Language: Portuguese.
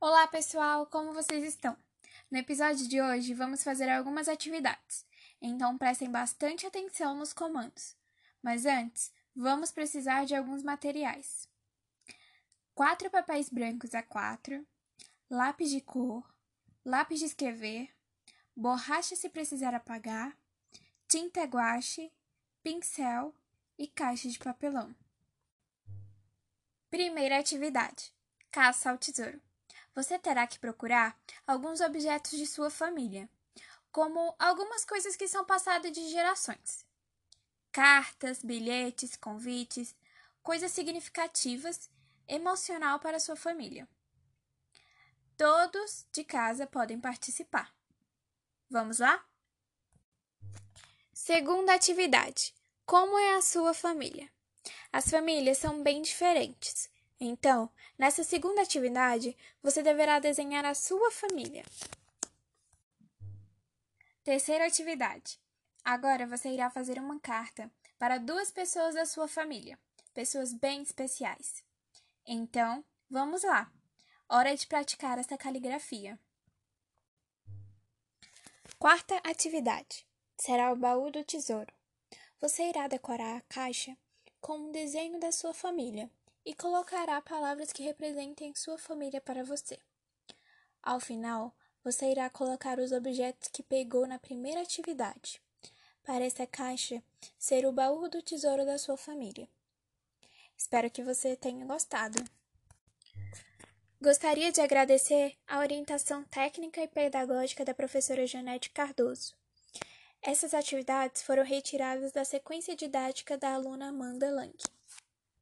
Olá, pessoal! Como vocês estão? No episódio de hoje, vamos fazer algumas atividades, então prestem bastante atenção nos comandos. Mas antes, vamos precisar de alguns materiais: quatro papéis brancos A4, lápis de cor, lápis de escrever, borracha se precisar apagar, tinta guache, pincel e caixa de papelão. Primeira atividade: caça ao tesouro. Você terá que procurar alguns objetos de sua família, como algumas coisas que são passadas de gerações. Cartas, bilhetes, convites, coisas significativas, emocional para sua família. Todos de casa podem participar. Vamos lá? Segunda atividade: Como é a sua família? As famílias são bem diferentes. Então, nessa segunda atividade, você deverá desenhar a sua família. Terceira atividade. Agora você irá fazer uma carta para duas pessoas da sua família, pessoas bem especiais. Então, vamos lá. Hora de praticar esta caligrafia. Quarta atividade será o baú do tesouro. Você irá decorar a caixa com um desenho da sua família e colocará palavras que representem sua família para você. Ao final, você irá colocar os objetos que pegou na primeira atividade, para essa caixa ser o baú do tesouro da sua família. Espero que você tenha gostado. Gostaria de agradecer a orientação técnica e pedagógica da professora Janete Cardoso. Essas atividades foram retiradas da sequência didática da aluna Amanda Lang.